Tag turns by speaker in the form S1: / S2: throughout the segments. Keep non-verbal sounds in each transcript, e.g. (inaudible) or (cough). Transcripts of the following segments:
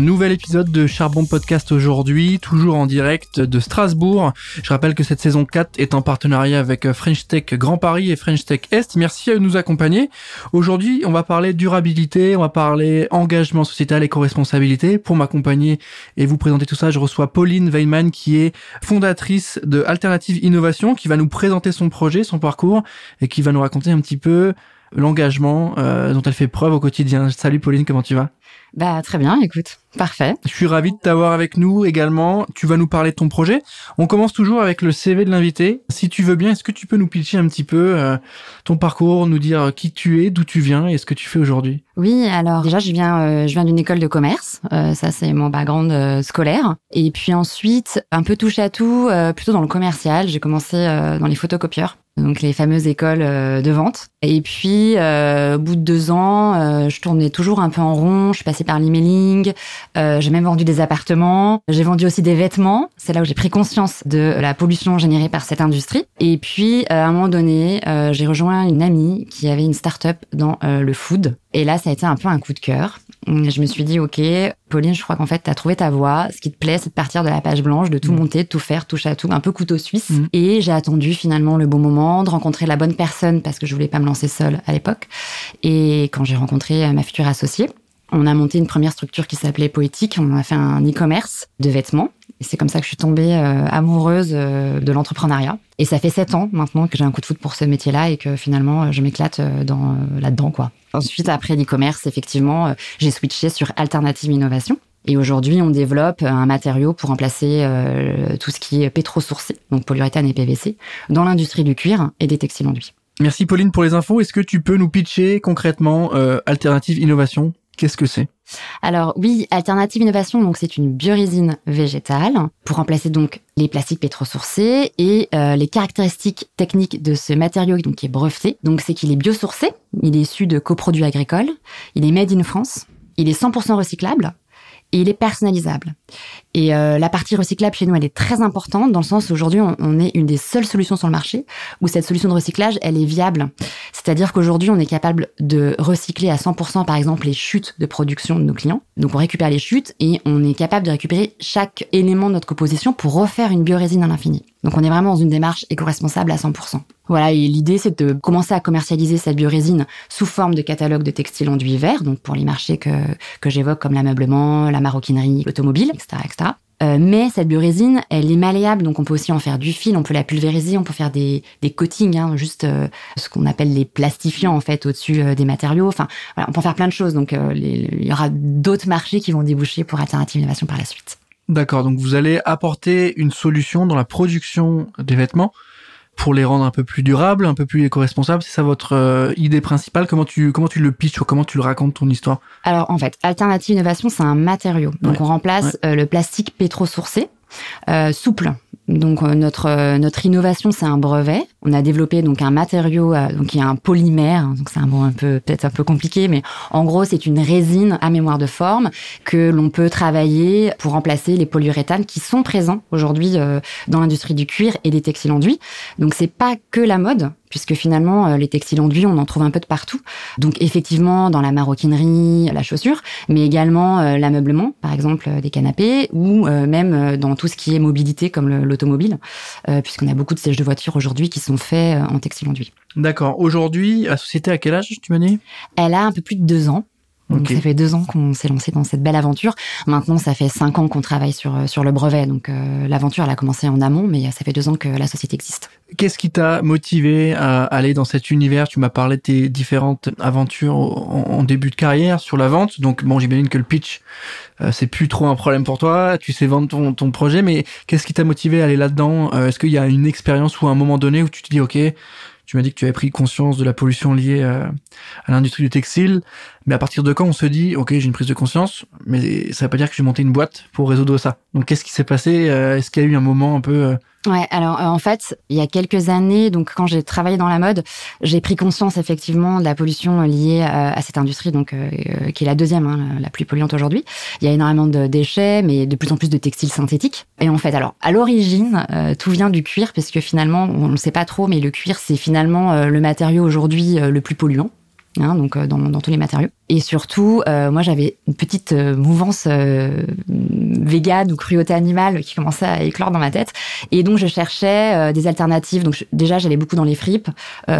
S1: Nouvel épisode de Charbon Podcast aujourd'hui, toujours en direct de Strasbourg. Je rappelle que cette saison 4 est en partenariat avec French Tech Grand Paris et French Tech Est. Merci à nous accompagner. Aujourd'hui, on va parler durabilité, on va parler engagement sociétal et co-responsabilité. Pour m'accompagner et vous présenter tout ça, je reçois Pauline Weinman qui est fondatrice de Alternative Innovation, qui va nous présenter son projet, son parcours et qui va nous raconter un petit peu l'engagement euh, dont elle fait preuve au quotidien. Salut Pauline, comment tu vas?
S2: Bah très bien, écoute, parfait.
S1: Je suis ravi de t'avoir avec nous également. Tu vas nous parler de ton projet. On commence toujours avec le CV de l'invité. Si tu veux bien, est-ce que tu peux nous pitcher un petit peu euh, ton parcours, nous dire qui tu es, d'où tu viens et ce que tu fais aujourd'hui?
S2: Oui, alors déjà je viens, euh, je viens d'une école de commerce. Euh, ça c'est mon background scolaire. Et puis ensuite un peu touche à tout, plutôt dans le commercial. J'ai commencé dans les photocopieurs donc les fameuses écoles euh, de vente. Et puis, euh, au bout de deux ans, euh, je tournais toujours un peu en rond. Je suis passée par l'emailing. Euh, j'ai même vendu des appartements. J'ai vendu aussi des vêtements. C'est là où j'ai pris conscience de la pollution générée par cette industrie. Et puis, à un moment donné, j'ai rejoint une amie qui avait une start-up dans le food. Et là, ça a été un peu un coup de cœur. Je me suis dit, OK, Pauline, je crois qu'en fait, tu as trouvé ta voie. Ce qui te plaît, c'est de partir de la page blanche, de tout mm. monter, de tout faire, touche à tout, un peu couteau suisse. Mm. Et j'ai attendu finalement le bon moment de rencontrer la bonne personne parce que je voulais pas me lancer seule à l'époque. Et quand j'ai rencontré euh, ma future associée, on a monté une première structure qui s'appelait Poétique. On a fait un e-commerce de vêtements. Et c'est comme ça que je suis tombée euh, amoureuse euh, de l'entrepreneuriat. Et ça fait sept ans maintenant que j'ai un coup de foot pour ce métier-là et que finalement je m'éclate dans là-dedans quoi. Ensuite, après l'e-commerce, effectivement, j'ai switché sur Alternative Innovation. Et aujourd'hui, on développe un matériau pour remplacer tout ce qui est pétro-sourcé, donc polyuréthane et PVC, dans l'industrie du cuir et des textiles enduits.
S1: Merci Pauline pour les infos. Est-ce que tu peux nous pitcher concrètement euh, Alternative Innovation? Qu'est-ce que c'est?
S2: Alors oui, Alternative Innovation, donc c'est une biorésine végétale pour remplacer donc les plastiques pétrosourcés et euh, les caractéristiques techniques de ce matériau donc qui est breveté. Donc c'est qu'il est biosourcé, il est issu de coproduits agricoles, il est made in France, il est 100% recyclable il est personnalisable. Et euh, la partie recyclable chez nous, elle est très importante dans le sens aujourd'hui, on, est une des seules solutions sur le marché où cette solution de recyclage, elle est viable. C'est-à-dire qu'aujourd'hui, on est capable de recycler à 100% par exemple les chutes de production de nos clients. Donc on récupère les chutes et on est capable de récupérer chaque élément de notre composition pour refaire une biorésine à l'infini. Donc on est vraiment dans une démarche éco-responsable à 100%. Voilà, et l'idée c'est de commencer à commercialiser cette biorésine sous forme de catalogue de textiles enduits verts, donc pour les marchés que, que j'évoque comme l'ameublement, la maroquinerie, l'automobile, etc. etc. Euh, mais cette biorésine, elle est malléable, donc on peut aussi en faire du fil, on peut la pulvériser, on peut faire des, des coatings, hein, juste euh, ce qu'on appelle les plastifiants en fait au-dessus euh, des matériaux. Enfin, voilà, on peut en faire plein de choses. Donc il y aura d'autres marchés qui vont déboucher pour Alternative Innovation par la suite.
S1: D'accord, donc vous allez apporter une solution dans la production des vêtements pour les rendre un peu plus durables, un peu plus éco-responsables. C'est ça votre euh, idée principale? Comment tu comment tu le pitches ou comment tu le racontes ton histoire?
S2: Alors en fait, Alternative Innovation, c'est un matériau. Donc on remplace euh, le plastique pétro-sourcé, euh, souple. Donc notre notre innovation, c'est un brevet. On a développé donc un matériau donc qui est un polymère. Donc c'est un mot un peu peut-être un peu compliqué, mais en gros c'est une résine à mémoire de forme que l'on peut travailler pour remplacer les polyuréthanes qui sont présents aujourd'hui dans l'industrie du cuir et des textiles enduits. Donc c'est pas que la mode, puisque finalement euh, les textiles enduits, on en trouve un peu de partout. Donc effectivement dans la maroquinerie, la chaussure, mais également euh, l'ameublement, par exemple euh, des canapés, ou même dans tout ce qui est mobilité comme l'automobile, puisqu'on a beaucoup de sièges de voiture aujourd'hui qui sont faits en textile enduit.
S1: D'accord. Aujourd'hui, la société à quel âge tu m'as dit?
S2: Elle a un peu plus de deux ans. Donc ça fait deux ans qu'on s'est lancé dans cette belle aventure. Maintenant, ça fait cinq ans qu'on travaille sur euh, sur le brevet. Donc euh, l'aventure, elle a commencé en amont, mais ça fait deux ans que la société existe.
S1: Qu'est-ce qui t'a motivé à aller dans cet univers? Tu m'as parlé de tes différentes aventures en, début de carrière sur la vente. Donc bon, j'imagine que le pitch, euh, c'est plus trop un problème pour toi. Tu sais vendre ton, ton projet, mais qu'est-ce qui t'a motivé à aller là-dedans? Est-ce qu'il y a une expérience ou un moment donné où tu te dis, ok, tu m'as dit que tu avais pris conscience de la pollution liée euh, à, l'industrie du textile. Mais à partir de quand on se dit, OK, j'ai une prise de conscience, mais ça veut pas dire que j'ai monté une boîte pour résoudre ça. Donc, qu'est-ce qui s'est passé euh, Est-ce qu'il y a eu un moment un peu... Euh,
S2: Ouais, alors euh, en fait, il y a quelques années, donc quand j'ai travaillé dans la mode, j'ai pris conscience effectivement de la pollution liée à, cette industrie, donc qui est la deuxième, hein, la plus polluante aujourd'hui. Il y a énormément de déchets, mais de plus en plus de textiles synthétiques. Et en fait, alors à l'origine, tout vient du cuir, parce que finalement, on ne sait pas trop, mais le cuir c'est finalement le matériau aujourd'hui le plus polluant. Hein, donc euh, dans, dans, tous les matériaux. Et surtout, euh, moi j'avais une petite euh, mouvance euh, végane ou cruauté animale qui commençait à éclore dans ma tête. Et donc je cherchais des alternatives. Donc déjà j'allais beaucoup dans les fripes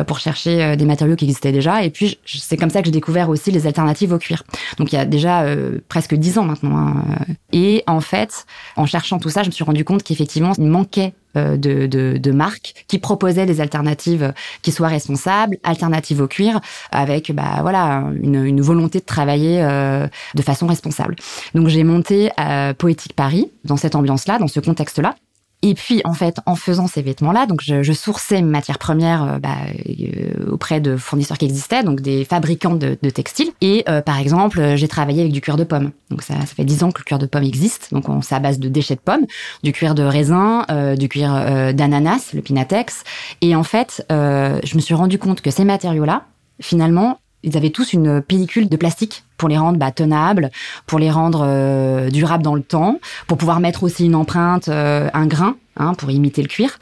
S2: pour chercher des matériaux qui existaient déjà. Et puis c'est comme ça que j'ai découvert aussi les alternatives au cuir. Donc il y a déjà presque dix ans maintenant. Hein. Et en fait, en cherchant tout ça, je me suis rendu compte qu'effectivement il manquait de, de, de, marques qui proposaient des alternatives qui soient responsables, alternatives au cuir, avec bah voilà une, une volonté de travailler euh, de façon responsable. Donc j'ai monté à Poétique Paris dans cette ambiance-là, dans ce contexte-là. Et puis, en fait, en faisant ces vêtements-là, donc je, je, sourçais mes matières premières euh, bah, euh, auprès de fournisseurs qui existaient, donc des fabricants de, de textiles. Et euh, par exemple, j'ai travaillé avec du cuir de pomme. Donc ça, ça fait dix ans que le cuir de pomme existe. Donc c'est à base de déchets de pommes, du cuir de raisin, euh, du cuir d'ananas, le pinatex. Et en fait, je me suis rendu compte que ces matériaux-là, finalement, ils avaient tous une pellicule de plastique pour les rendre bah, tenables, pour les rendre euh, durables dans le temps, pour pouvoir mettre aussi une empreinte, euh, un grain, hein, pour imiter le cuir.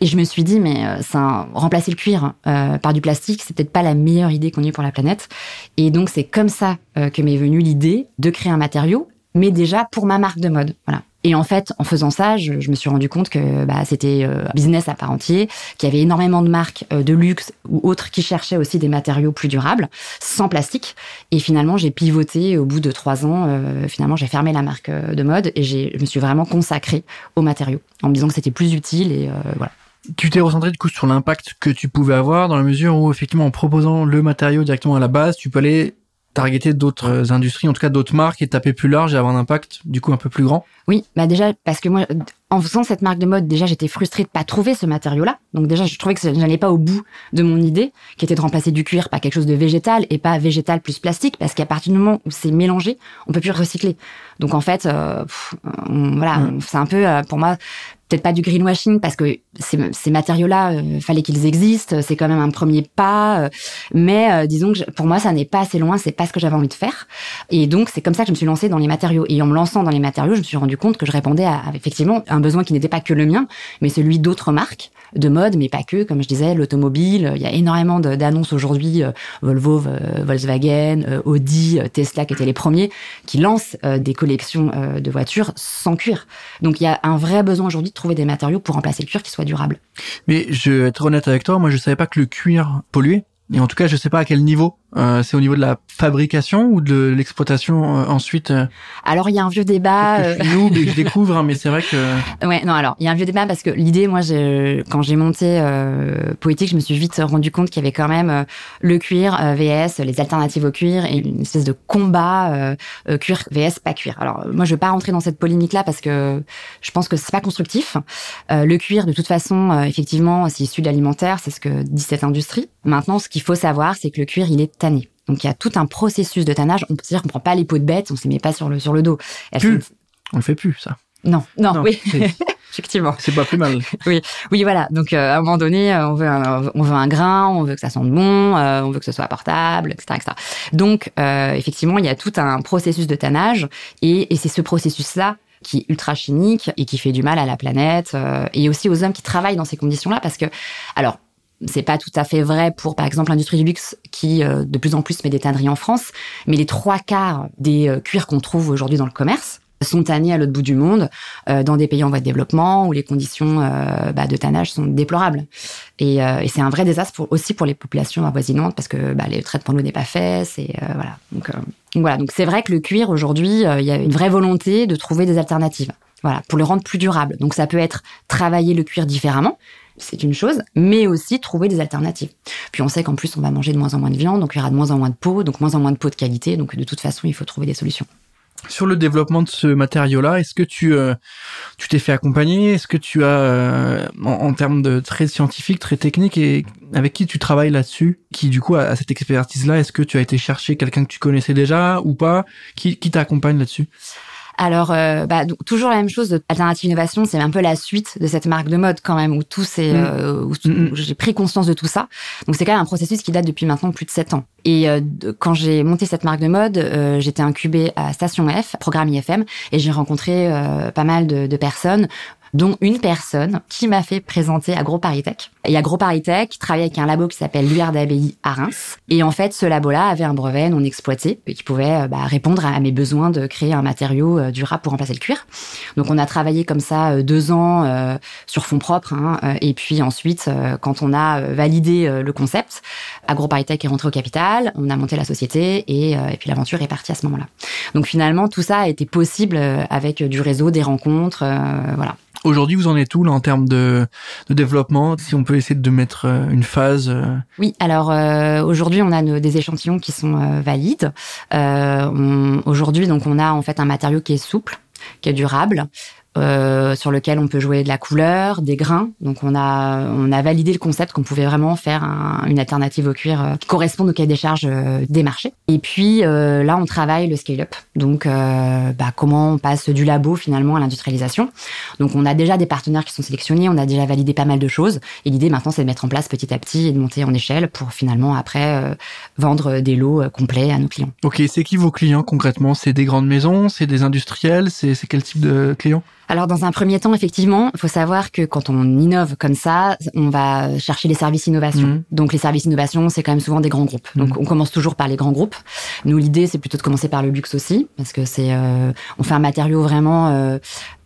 S2: Et je me suis dit, mais euh, ça, remplacer le cuir euh, par du plastique, c'est peut-être pas la meilleure idée qu'on ait pour la planète. Et donc c'est comme ça que m'est venue l'idée de créer un matériau, mais déjà pour ma marque de mode. Voilà. Et en fait, en faisant ça, je, je me suis rendu compte que bah, c'était euh, un business à part entier, qu'il y avait énormément de marques euh, de luxe ou autres qui cherchaient aussi des matériaux plus durables, sans plastique. Et finalement, j'ai pivoté au bout de trois ans. Euh, finalement, j'ai fermé la marque de mode et je me suis vraiment consacrée aux matériaux en me disant que c'était plus utile et voilà.
S1: Tu t'es recentré du coup sur l'impact que tu pouvais avoir dans la mesure où effectivement en proposant le matériau directement à la base, tu peux aller targeter d'autres industries, en tout cas d'autres marques et taper plus large et avoir un impact du coup un peu plus grand
S2: Oui, bah déjà parce que moi, en faisant cette marque de mode, déjà j'étais frustrée de pas trouver ce matériau-là. Donc déjà je trouvais que j'allais pas au bout de mon idée, qui était de remplacer du cuir par quelque chose de végétal et pas végétal plus plastique, parce qu'à partir du moment où c'est mélangé, on peut plus recycler. Donc en fait, euh, pff, on, voilà, mmh. c'est un peu euh, pour moi peut-être pas du greenwashing parce que ces, ces matériaux-là, euh, fallait qu'ils existent, c'est quand même un premier pas. Euh, mais euh, disons que je, pour moi, ça n'est pas assez loin, c'est pas ce que j'avais envie de faire. Et donc c'est comme ça que je me suis lancée dans les matériaux. Et en me lançant dans les matériaux, je me suis rendu compte que je répondais à, à effectivement un besoin qui n'était pas que le mien, mais celui d'autres marques de mode, mais pas que. Comme je disais, l'automobile, il y a énormément d'annonces aujourd'hui. Euh, Volvo, euh, Volkswagen, euh, Audi, Tesla, qui étaient les premiers, qui lancent des collections de voitures sans cuir. Donc il y a un vrai besoin aujourd'hui trouver des matériaux pour remplacer le cuir qui soient durables.
S1: Mais je vais être honnête avec toi, moi je savais pas que le cuir polluait. Et en tout cas, je sais pas à quel niveau. Euh, c'est au niveau de la fabrication ou de l'exploitation euh, ensuite euh...
S2: Alors il y a un vieux débat.
S1: Je suis noob et je (laughs) découvre, hein, mais c'est vrai que.
S2: Ouais, non. Alors il y a un vieux débat parce que l'idée, moi, quand j'ai monté euh, Poétique, je me suis vite rendu compte qu'il y avait quand même euh, le cuir VS, les alternatives au cuir et une espèce de combat cuir VS pas cuir. Alors moi, je vais pas rentrer dans cette polémique là parce que je pense que c'est pas constructif. le cuir, de toute façon, effectivement, c'est issu de l'alimentaire, c'est ce que dit cette industrie. Maintenant, ce qu'il faut savoir, c'est que le cuir, il est tanné. Donc il y a tout un processus de tannage. On peut dire qu'on prend pas les peaux de bête, on se met pas sur le sur le dos.
S1: Plus. On le fait plus ça.
S2: Non, non, non oui. (laughs) Effectivement.
S1: C'est pas plus mal.
S2: oui, oui, voilà. Donc, euh, à un moment donné, euh, on veut, un, on veut un grain, on veut que ça sente bon, euh, on veut que ce soit portable, etc., etc. Donc, euh, effectivement, il y a tout un processus de tannage, et, et c'est ce processus-là qui est ultra chimique et qui fait du mal à la planète euh, et aussi aux hommes qui travaillent dans ces conditions-là, parce que, alors, c'est pas tout à fait vrai pour, par exemple, l'industrie du luxe qui euh, de plus en plus met des tanneries en France, mais les trois quarts des euh, cuirs qu'on trouve aujourd'hui dans le commerce sont tannés à l'autre bout du monde, euh, dans des pays en voie de développement où les conditions euh, bah, de tannage sont déplorables. Et, euh, et c'est un vrai désastre pour, aussi pour les populations avoisinantes parce que bah, le traitement de l'eau n'est pas fait. C'est voilà. Donc, donc voilà. Donc c'est vrai que le cuir aujourd'hui, il y a une vraie volonté de trouver des alternatives. Voilà, pour le rendre plus durable. Donc ça peut être travailler le cuir différemment, c'est une chose, mais aussi trouver des alternatives. Puis on sait qu'en plus, on va manger de moins en moins de viande, donc il y aura de moins en moins de peau, donc moins en moins de peau de qualité, donc de toute façon, il faut trouver des solutions.
S1: Sur le développement de ce matériau-là, est-ce que tu euh, tu t'es fait accompagner? Est-ce que tu as, euh, en, termes de très scientifique, très technique, et avec qui tu travailles là-dessus Qui du coup a, a cette expertise-là Est-ce que tu as été chercher quelqu'un que tu connaissais déjà ou pas? Qui, qui t'accompagne là-dessus?
S2: Alors, bah, toujours la même chose. Alternative Innovation, c'est un peu la suite de cette marque de mode quand même, où tout c'est, mm. où, mm, j'ai pris conscience de tout ça. Donc c'est quand même un processus qui date depuis maintenant plus de sept ans. Et quand j'ai monté cette marque de mode, j'étais incubée à Station F, programme IFM, et j'ai rencontré pas mal de, de personnes dont une personne qui m'a fait présenter AgroParisTech. Et AgroParisTech travaille avec un labo qui s'appelle l'URDABI à Reims. Et en fait, ce labo-là avait un brevet non exploité qui pouvait euh, bah, répondre à mes besoins de créer un matériau euh, durable pour remplacer le cuir. Donc, on a travaillé comme ça euh, deux ans sur fonds propres. Hein, et puis ensuite, quand on a validé le concept, AgroParisTech est rentré au capital, on a monté la société et, et puis l'aventure est partie à ce moment-là. Donc finalement, tout ça a été possible avec du réseau, des rencontres, voilà.
S1: Aujourd'hui, vous en êtes où là en termes de, de, développement Si on peut essayer de mettre euh, une phase. Euh.
S2: Oui, alors euh, aujourd'hui, on a des échantillons qui sont valides. aujourd'hui, donc on a en fait un matériau qui est souple, qui est durable, euh, sur lequel on peut jouer de la couleur, des grains. Donc on a on a validé le concept qu'on pouvait vraiment faire une alternative au cuir euh, qui corresponde au cahier des charges euh, des marchés. Et puis là on travaille le scale-up. Donc bah, comment on passe du labo finalement à l'industrialisation. Donc on a déjà des partenaires qui sont sélectionnés, on a déjà validé pas mal de choses. Et l'idée maintenant c'est de mettre en place petit à petit et de monter en échelle pour finalement après vendre des lots complets à nos clients.
S1: Ok, c'est qui vos clients concrètement? C'est des grandes maisons, c'est des industriels, c'est quel type de clients?
S2: Alors dans un premier temps, effectivement, il faut savoir que quand on innove comme ça, on va chercher les services innovation. Mmh. Donc les services innovation, c'est quand même souvent des grands groupes. Donc mmh. on commence toujours par les grands groupes. Nous, l'idée, c'est plutôt de commencer par le luxe aussi, parce que c'est, euh, on fait un matériau vraiment euh,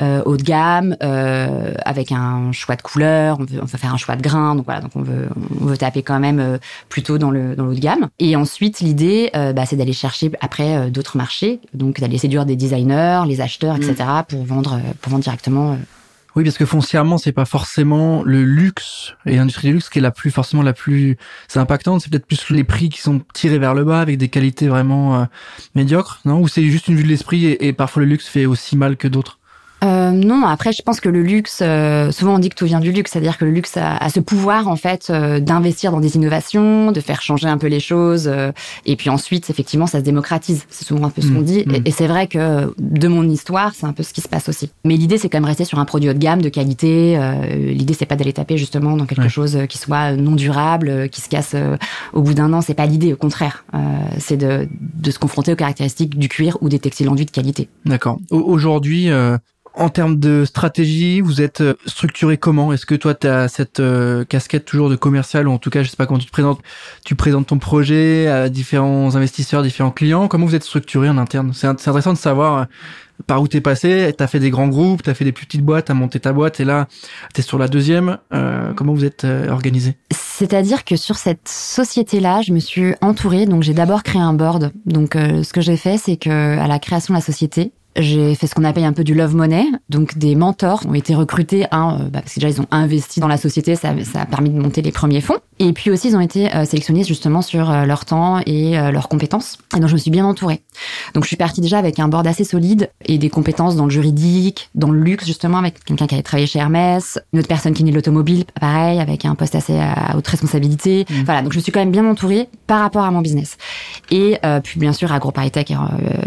S2: euh, haut de gamme, euh, avec un choix de couleurs. On veut, on veut faire un choix de grains. Donc voilà, donc on veut, on veut taper quand même euh, plutôt dans le dans le haut de gamme. Et ensuite, l'idée, euh, bah, c'est d'aller chercher après d'autres marchés, donc d'aller séduire des designers, les acheteurs, etc., pour vendre pour directement. Euh.
S1: Oui, parce que foncièrement, c'est pas forcément le luxe et l'industrie du luxe qui est la plus forcément la plus impactante. C'est peut-être plus les prix qui sont tirés vers le bas avec des qualités vraiment euh, médiocres, non? Ou c'est juste une vue de l'esprit et, parfois le luxe fait aussi mal que d'autres?
S2: Euh, non, après, je pense que le luxe, euh, souvent on dit que tout vient du luxe, c'est-à-dire que le luxe a, ce pouvoir en fait euh, d'investir dans des innovations, de faire changer un peu les choses, et puis ensuite, effectivement, ça se démocratise. C'est souvent un peu ce qu'on mmh, dit, mmh. et, c'est vrai que de mon histoire, c'est un peu ce qui se passe aussi. Mais l'idée, c'est quand même rester sur un produit haut de gamme, de qualité. l'idée, c'est pas d'aller taper justement dans quelque chose qui soit non durable, qui se casse au bout d'un an. C'est pas l'idée, au contraire. c'est de, de se confronter aux caractéristiques du cuir ou des textiles enduits de qualité.
S1: D'accord. Aujourd'hui, en termes de stratégie, vous êtes euh, structuré comment? Est-ce que toi, tu as cette euh, casquette toujours de commercial, ou en tout cas, je sais pas comment tu te présentes, tu présentes ton projet à différents investisseurs, différents clients? Comment vous êtes structuré en interne? C'est intéressant de savoir euh, par où t'es passé. T'as fait des grands groupes, t'as fait des plus petites boîtes, t'as monté ta boîte, et là, t'es sur la deuxième. comment vous êtes organisé?
S2: C'est-à-dire que sur cette société-là, je me suis entourée. Donc, j'ai d'abord créé un board. Donc, ce que j'ai fait, c'est que à la création de la société, j'ai fait ce qu'on appelle un peu du love money, donc des mentors ont été recrutés, hein, bah, parce que déjà ils ont investi dans la société, ça, ça, a permis de monter les premiers fonds. Et puis aussi ils ont été euh, sélectionnés justement sur euh, leur temps et euh, leurs compétences. Et donc je me suis bien entourée. Donc je suis partie déjà avec un board assez solide et des compétences dans le juridique, dans le luxe justement, avec quelqu'un qui avait travaillé chez Hermès, une autre personne qui est née de l'automobile, pareil, avec un poste assez à haute responsabilité. Mmh. Voilà, donc je me suis quand même bien entourée par rapport à mon business. Et puis bien sûr AgroParisTech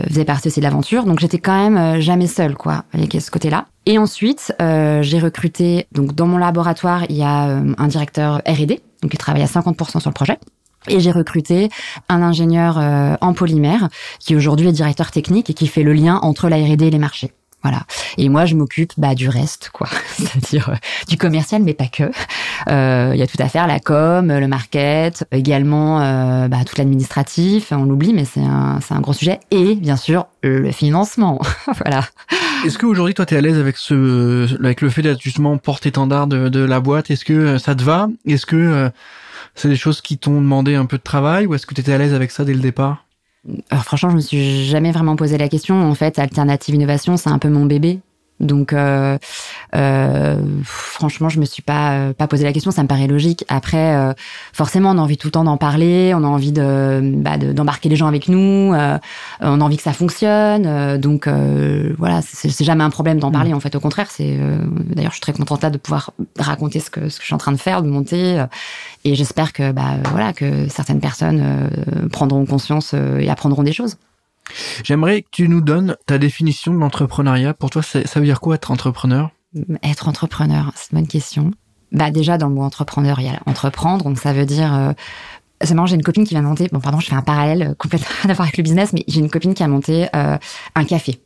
S2: faisait partie aussi de l'aventure, donc j'étais quand même euh, jamais seule, quoi, avec ce côté-là. Et ensuite, euh, j'ai recruté, donc dans mon laboratoire, il y a euh, un directeur R&D, donc il travaille à 50% sur le projet. Et j'ai recruté un ingénieur en polymère qui aujourd'hui est directeur technique et qui fait le lien entre la R&D et les marchés. Voilà. Et moi, je m'occupe bah, du reste, quoi. (laughs) C'est-à-dire euh, du commercial, mais pas que. Euh, il y a tout à faire, la com, le market, également euh, bah, tout l'administratif. On l'oublie, mais c'est un, un gros sujet. Et bien sûr, le financement. (laughs) voilà.
S1: Est-ce qu'aujourd'hui, toi, tu es à l'aise avec ce, avec le fait d'être justement porte-étendard de, de la boîte? Est-ce que ça te va? Est-ce que c'est des choses qui t'ont demandé un peu de travail ou est-ce que tu étais à l'aise avec ça dès le départ?
S2: Alors franchement, je me suis jamais vraiment posé la question. En fait, alternative innovation, c'est un peu mon bébé. Donc, euh, franchement, je me suis pas euh, pas posé la question. Ça me paraît logique. Après, euh, forcément, on a envie tout le temps d'en parler. On a envie de bah, d'embarquer les gens avec nous. Euh, on a envie que ça fonctionne. donc, voilà, c'est jamais un problème d'en parler. Mm. En fait, au contraire, c'est. D'ailleurs, je suis très contente là de pouvoir raconter ce que ce que je suis en train de faire, de monter. et j'espère que bah voilà que certaines personnes prendront conscience et apprendront des choses.
S1: J'aimerais que tu nous donnes ta définition de l'entrepreneuriat. Pour toi, ça veut dire quoi être entrepreneur?
S2: Être entrepreneur, c'est une bonne question. Bah déjà dans le mot entrepreneur, il y a entreprendre, donc ça veut dire euh, c'est j'ai une copine qui vient monter. Bon, pardon, je fais un parallèle complètement (laughs) à voir avec le business, mais j'ai une copine qui a monté euh, un café.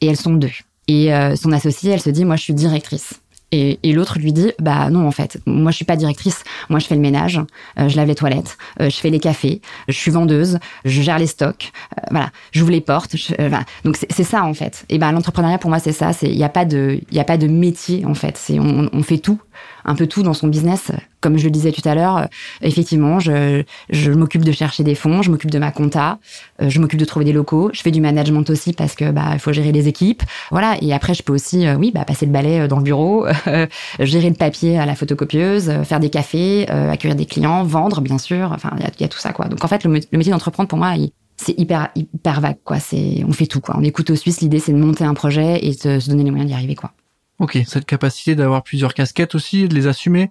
S2: Et elles sont deux. Et euh, son associée, elle se dit, moi, je suis directrice. Et, et l'autre lui dit, bah non, en fait, moi, je suis pas directrice. Moi, je fais le ménage, euh, je lave les toilettes, euh, je fais les cafés, je suis vendeuse, je gère les stocks, euh, voilà, j'ouvre les portes. Je, voilà. Donc c'est ça en fait. Et ben l'entrepreneuriat pour moi, c'est ça. C'est il y a pas de y a pas de métier en fait. C'est on, on fait tout un peu tout dans son business. Comme je le disais tout à l'heure, effectivement, je, je m'occupe de chercher des fonds, je m'occupe de ma compta, euh, je m'occupe de trouver des locaux, je fais du management aussi parce que bah il faut gérer les équipes, voilà. Et après, je peux aussi, euh, oui, bah passer le balai euh, dans le bureau, (laughs) gérer le papier à la photocopieuse, faire des cafés, accueillir des clients, vendre, bien sûr. Enfin, il y a, y a, tout ça, quoi. Donc en fait, le, le métier d'entreprendre pour moi, il, c'est hyper hyper vague, quoi. C'est on fait tout, quoi. On écoute aux Suisses. L'idée, c'est de monter un projet et de se donner les moyens d'y arriver, quoi.
S1: Ok, cette capacité d'avoir plusieurs casquettes aussi, de les assumer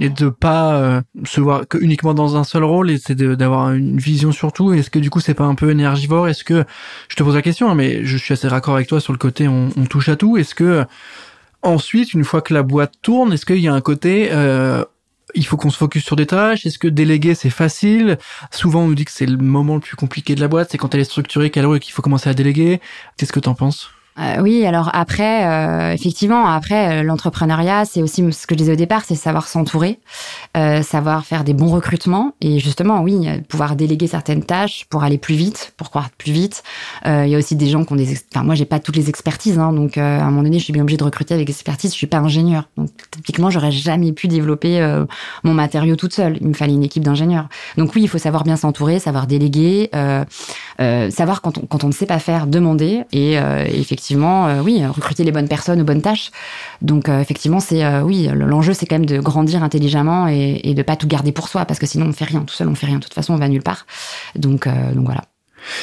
S1: et de pas euh, se voir que uniquement dans un seul rôle et c'est d'avoir une vision sur tout. Est-ce que du coup c'est pas un peu énergivore? Est-ce que je te pose la question, hein, mais je suis assez raccord avec toi sur le côté on, on touche à tout. Est-ce que ensuite, une fois que la boîte tourne, est-ce qu'il y a un côté euh, il faut qu'on se focus sur des tâches? Est-ce que déléguer c'est facile? Souvent on nous dit que c'est le moment le plus compliqué de la boîte, c'est quand elle est structurée qu'elle qu'il faut commencer à déléguer. Qu'est-ce que t'en penses?
S2: Euh, oui, alors après, euh, effectivement, après euh, l'entrepreneuriat, c'est aussi ce que je disais au départ, c'est savoir s'entourer, euh, savoir faire des bons recrutements et justement, oui, pouvoir déléguer certaines tâches pour aller plus vite, pour croire plus vite. Euh, il y a aussi des gens qui ont des, enfin moi j'ai pas toutes les expertises, hein, donc à un moment donné, je suis bien obligée de recruter avec expertise. Je suis pas ingénieur, donc typiquement, j'aurais jamais pu développer mon matériau toute seule. Il me fallait une équipe d'ingénieurs. Donc oui, il faut savoir bien s'entourer, savoir déléguer, savoir quand on, quand on ne sait pas faire, demander et effectivement effectivement, euh, oui, recruter les bonnes personnes aux bonnes tâches. Donc euh, effectivement, c'est euh, oui, l'enjeu c'est quand même de grandir intelligemment et, et de pas tout garder pour soi parce que sinon on fait rien tout seul, on fait rien. De toute façon, on va nulle part. Donc donc voilà.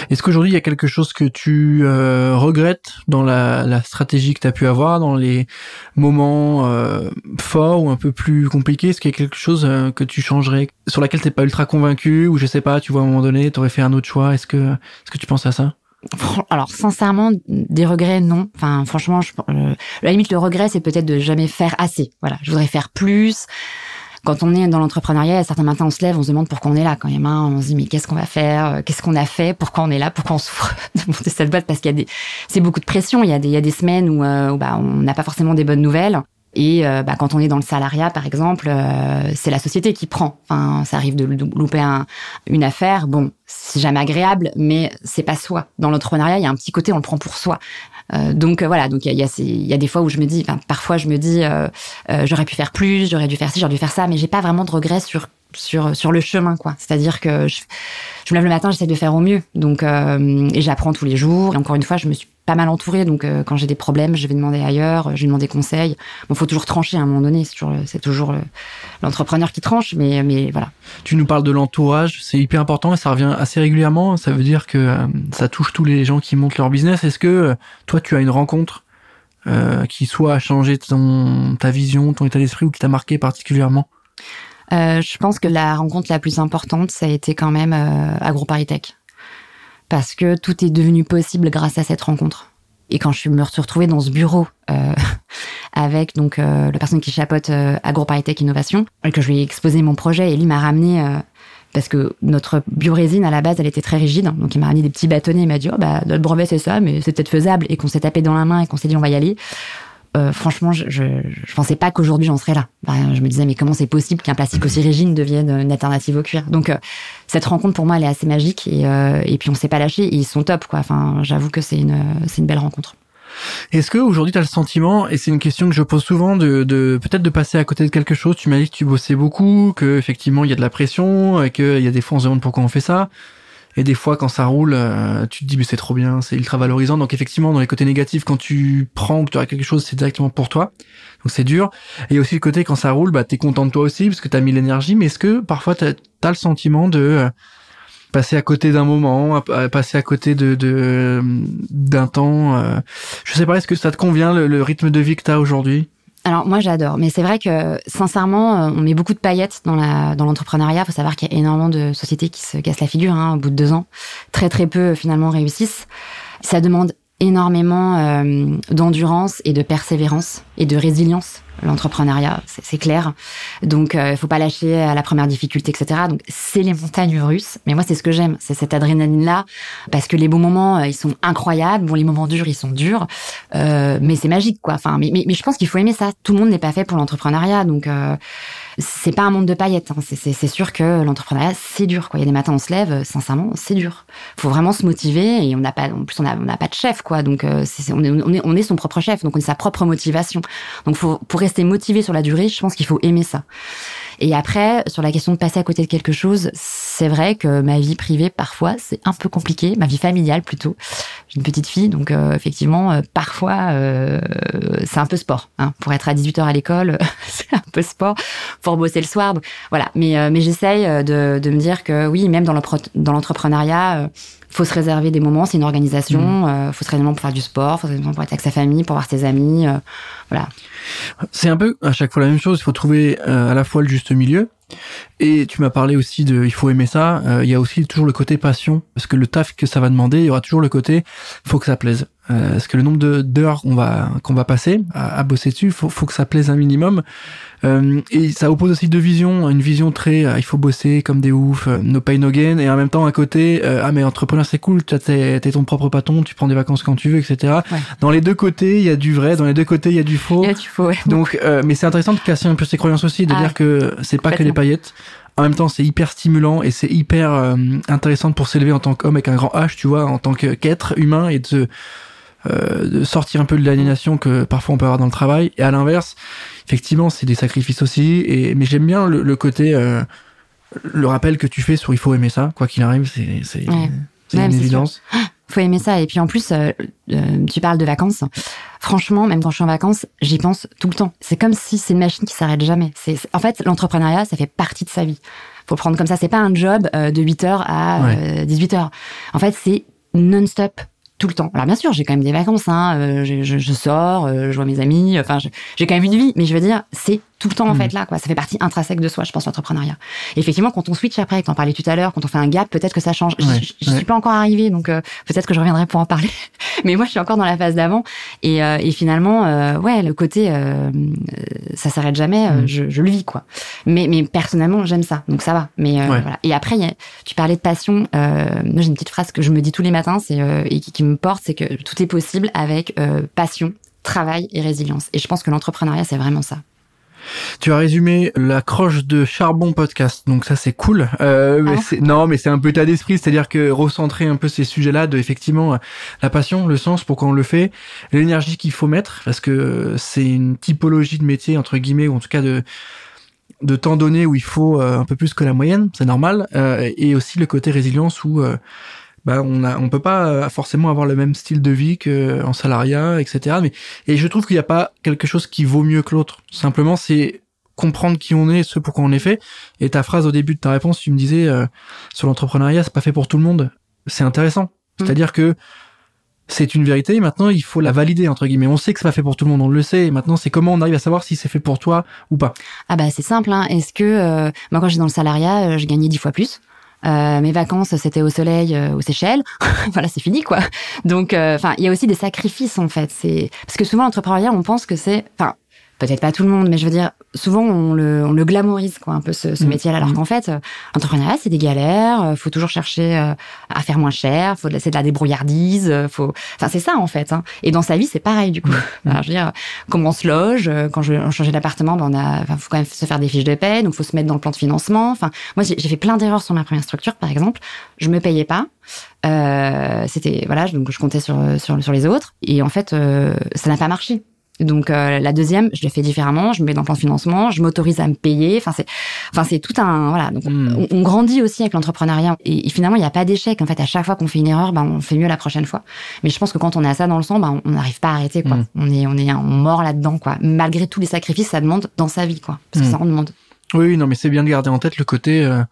S1: Est-ce qu'aujourd'hui il y a quelque chose que tu euh, regrettes dans la, la stratégie que tu as pu avoir, dans les moments euh, forts ou un peu plus compliqués? Est-ce qu'il y a quelque chose euh, que tu changerais, sur laquelle t'es pas ultra convaincu ou je sais pas, tu vois à un moment donné, tu aurais fait un autre choix? Est-ce que est-ce que tu penses à ça?
S2: Alors sincèrement, des regrets, non. Enfin, franchement, je, euh, la limite, le regret, c'est peut-être de jamais faire assez. Voilà, je voudrais faire plus. Quand on est dans l'entrepreneuriat, certains matins, on se lève, on se demande pourquoi on est là quand même. Hein. On se dit mais qu'est-ce qu'on va faire? Qu'est-ce qu'on a fait? Pourquoi on est là? Pourquoi on souffre (laughs) de monter cette boîte? Parce qu'il y a des, c'est beaucoup de pression. Il y a des, il y a des semaines où, euh, bah, on n'a pas forcément des bonnes nouvelles. Et euh, bah, quand on est dans le salariat, par exemple, euh, c'est la société qui prend. Enfin, ça arrive de louper un, une affaire. Bon, c'est jamais agréable, mais c'est pas soi. Dans l'entrepreneuriat, il y a un petit côté, on le prend pour soi. Euh, donc euh, voilà, donc il y a, des fois où je me dis, parfois je me dis, euh, j'aurais pu faire plus, j'aurais dû faire ci, j'aurais dû faire ça, mais j'ai pas vraiment de regrets sur sur sur le chemin quoi. C'est à dire que je, je me lève le matin j'essaie de faire au mieux. Donc euh, et j'apprends tous les jours. Et encore une fois je me suis pas mal entourée. Donc euh, quand j'ai des problèmes je vais demander ailleurs je vais demander conseil. Bon faut toujours trancher à un moment donné. C'est toujours c'est toujours l'entrepreneur qui tranche. Mais mais voilà.
S1: Tu nous parles de l'entourage. C'est hyper important et ça revient assez régulièrement. Ça veut dire que euh, ça touche tous les gens qui montent leur business. Est-ce que euh, toi tu as une rencontre euh, qui soit a changé ton ta vision ton état d'esprit ou qui t'a marqué particulièrement?
S2: Euh, je pense que la rencontre la plus importante, ça a été quand même euh, AgroParisTech. Parce que tout est devenu possible grâce à cette rencontre. Et quand je me suis retrouvée dans ce bureau euh, (laughs) avec donc euh, la personne qui chapeaute AgroParisTech Innovation, et que je lui ai exposé mon projet, et lui m'a ramené parce que notre biorésine à la base elle était très rigide donc il m'a ramené des petits bâtonnets il m'a dit oh bah notre brevet c'est ça mais c'est peut-être faisable et qu'on s'est tapé dans la main et qu'on s'est dit on va y aller euh, franchement, je, je, je, pensais pas qu'aujourd'hui j'en serais là. je me disais, mais comment c'est possible qu'un plastique aussi rigide devienne une alternative au cuir? Donc, euh, cette rencontre pour moi, elle est assez magique et, euh, et puis on s'est pas lâché. Ils sont top, quoi. Enfin, j'avoue que c'est une, c'est une belle rencontre.
S1: Est-ce que aujourd'hui tu as le sentiment, et c'est une question que je pose souvent, de, de peut-être de passer à côté de quelque chose? Tu m'as dit que tu bossais beaucoup, que effectivement il y a de la pression, et qu'il y a des fois on se demande pourquoi on fait ça. Et des fois, quand ça roule, euh, tu te dis, mais c'est trop bien, c'est ultra valorisant. Donc effectivement, dans les côtés négatifs, quand tu prends que tu as quelque chose, c'est directement pour toi. Donc c'est dur. Et aussi le côté, quand ça roule, bah, t'es content de toi aussi, parce que t'as mis l'énergie. Mais est-ce que parfois, t'as as le sentiment de euh, passer à côté d'un moment, passer à côté de d'un temps euh, Je sais pas, est-ce que ça te convient, le, le rythme de vie que t'as aujourd'hui?
S2: Alors moi j'adore, mais c'est vrai que sincèrement, on met beaucoup de paillettes dans la dans l'entrepreneuriat. Il faut savoir qu'il y a énormément de sociétés qui se cassent la figure hein, au bout de deux ans. Très très peu finalement réussissent. Ça demande énormément euh, d'endurance et de persévérance et de résilience l'entrepreneuriat, c'est clair. Donc, il euh, faut pas lâcher à la première difficulté, etc. Donc, c'est les montagnes russes. Mais moi, c'est ce que j'aime, c'est cette adrénaline-là, parce que les bons moments, euh, ils sont incroyables. Bon, les moments durs, ils sont durs, euh, mais c'est magique, quoi. Enfin, mais, mais, mais, je pense qu'il faut aimer ça. Tout le monde n'est pas fait pour l'entrepreneuriat, donc c'est pas un monde de paillettes. Hein. C'est sûr que l'entrepreneuriat, c'est dur. Quoi. Il y a des matins, on se lève, sincèrement, c'est dur. faut vraiment se motiver et on n'a pas, en plus, on n'a pas de chef, quoi. Donc, euh, on, est, on, est, on, est, son propre chef, donc on est sa propre motivation. Donc, faut, pour rester motivé sur la durée, je pense qu'il faut aimer ça. Et après, sur la question de passer à côté de quelque chose, c'est vrai que ma vie privée, parfois, c'est un peu compliqué. Ma vie familiale, plutôt. J'ai une petite fille, donc euh, effectivement, euh, parfois, euh, c'est un peu sport. Hein. Pour être à 18h à l'école, (laughs) c'est un peu sport. Pour bosser le soir. Voilà. Mais, mais j'essaye de, de me dire que oui, même dans l'entrepreneuriat, faut se réserver des moments, c'est une organisation, mmh. faut se réserver pour faire du sport, faut se réserver pour être avec sa famille, pour voir ses amis, voilà.
S1: C'est un peu à chaque fois la même chose. Il faut trouver euh, à la fois le juste milieu. Et tu m'as parlé aussi de, il faut aimer ça. Euh, il y a aussi toujours le côté passion, parce que le taf que ça va demander, il y aura toujours le côté, faut que ça plaise. Euh, parce que le nombre d'heures qu'on va qu'on va passer à, à, bosser dessus, faut faut que ça plaise un minimum. Euh, et ça oppose aussi deux visions, une vision très euh, il faut bosser comme des oufs, euh, no pain no gain, et en même temps un côté ah mais entrepreneur c'est cool, t'es ton propre patron, tu prends des vacances quand tu veux, etc. Dans les deux côtés il y a du vrai, dans les deux côtés il y a du faux.
S2: Il y a du faux. Ouais.
S1: Donc mais c'est intéressant de casser un peu ses croyances aussi, de ah, dire que c'est pas que les paillettes. En même temps, c'est hyper stimulant et c'est hyper intéressant pour s'élever en tant qu'homme avec un grand H, tu vois, en tant qu'être humain et de euh, de sortir un peu de l'aliénation que parfois on peut avoir dans le travail. Et à l'inverse, effectivement, c'est des sacrifices aussi. Et mais j'aime bien le, côté, euh, le rappel que tu fais sur il faut aimer ça, quoi qu'il arrive, c'est c'est une évidence. (gasps)
S2: Faut aimer ça. Et puis en plus, euh, tu parles de vacances. Franchement, même quand je suis en vacances, j'y pense tout le temps. C'est comme si c'est une machine qui s'arrête jamais. C'est en fait l'entrepreneuriat, ça fait partie de sa vie. Faut prendre comme ça. C'est pas un job de 8 h à 18 h En fait, c'est non-stop tout le temps. Alors bien sûr, j'ai quand même des vacances, hein, euh, je, je, sors, euh, je vois mes amis, enfin j'ai quand même une vie, mais je veux dire, c'est tout le temps en mm. fait là quoi. Ça fait partie intrinsèque de soi je pense l'entrepreneuriat. Effectivement quand on switch après quand on parlait tout à l'heure quand on fait un gap peut-être que ça change. Je, ne suis pas encore arrivée donc euh, peut-être que je reviendrai pour en parler. (laughs) Mais moi je suis encore dans la phase d'avant. Et, euh, et finalement euh, ouais le côté ça s'arrête jamais mm. je, je, le vis quoi. Mais mais personnellement j'aime ça donc ça va. Mais voilà. Et après tu parlais de passion moi j'ai une petite phrase que je me dis tous les matins c'est et qui, qui, me porte c'est que tout est possible avec passion travail et résilience. Et je pense que l'entrepreneuriat c'est vraiment ça
S1: tu as résumé la croche de charbon podcast, donc ça c'est cool. Euh, ah. non, mais c'est un peu état d'esprit, c'est-à-dire que recentrer un peu ces sujets-là, de effectivement la passion, le sens, pourquoi on le fait, l'énergie qu'il faut mettre, parce que c'est une typologie de métier entre guillemets, ou en tout cas de de temps donné où il faut euh, un peu plus que la moyenne, c'est normal, euh, et aussi le côté résilience où euh, bah on a on peut pas euh, forcément avoir le même style de vie que en salariat etc mais et je trouve qu'il n'y a pas quelque chose qui vaut mieux que l'autre simplement c'est comprendre qui on est ce pourquoi on est fait et ta phrase au début de ta réponse tu me disais euh, sur l'entrepreneuriat c'est pas fait pour tout le monde c'est intéressant mmh. c'est-à-dire que c'est une vérité. Maintenant, il faut la valider entre guillemets. On sait que c'est pas fait pour tout le monde, on le sait. maintenant, c'est comment on arrive à savoir si c'est fait pour toi ou pas.
S2: Ah bah c'est simple. Hein. Est-ce que euh, moi quand j'étais dans le salariat, je gagnais dix fois plus. Euh, mes vacances, c'était au soleil, euh, aux Seychelles. (laughs) voilà, c'est fini, quoi. Donc, euh, enfin, il y a aussi des sacrifices, en fait. C'est parce que souvent, l'entrepreneuriat, on pense que c'est, enfin, peut-être pas tout le monde, mais je veux dire, souvent on le, on le glamourise quoi, un peu ce, ce mmh. métier-là, alors mmh. qu'en fait, l'entrepreneuriat c'est des galères, faut toujours chercher à faire moins cher, faut c'est de la débrouillardise, faut, enfin c'est ça en fait. Hein. Et dans sa vie c'est pareil du coup. Mmh. je veux dire, comment on se loge, quand je on changeait d'appartement, ben on a, enfin, faut quand même se faire des fiches de paie, donc faut se mettre dans le plan de financement. Enfin, moi j'ai fait plein d'erreurs sur ma première structure, par exemple, je me payais pas. Euh, c'était voilà donc je comptais sur sur sur les autres et en fait euh, ça n'a pas marché donc euh, la deuxième, je le fais différemment, je me mets dans le plan de financement, je m'autorise à me payer. Enfin c'est, enfin c'est tout un voilà. Donc hmm. on, grandit aussi avec l'entrepreneuriat et, finalement il n'y a pas d'échec. En fait, à chaque fois qu'on fait une erreur, ben on fait mieux la prochaine fois. Mais je pense que quand on a ça dans le sang, ben on n'arrive pas à arrêter quoi. Hmm. On est on est on mord là-dedans quoi. Malgré tous les sacrifices, ça demande dans sa vie quoi. Parce que hmm. ça en demande.
S1: Oui, non mais c'est bien de garder en tête le côté. Euh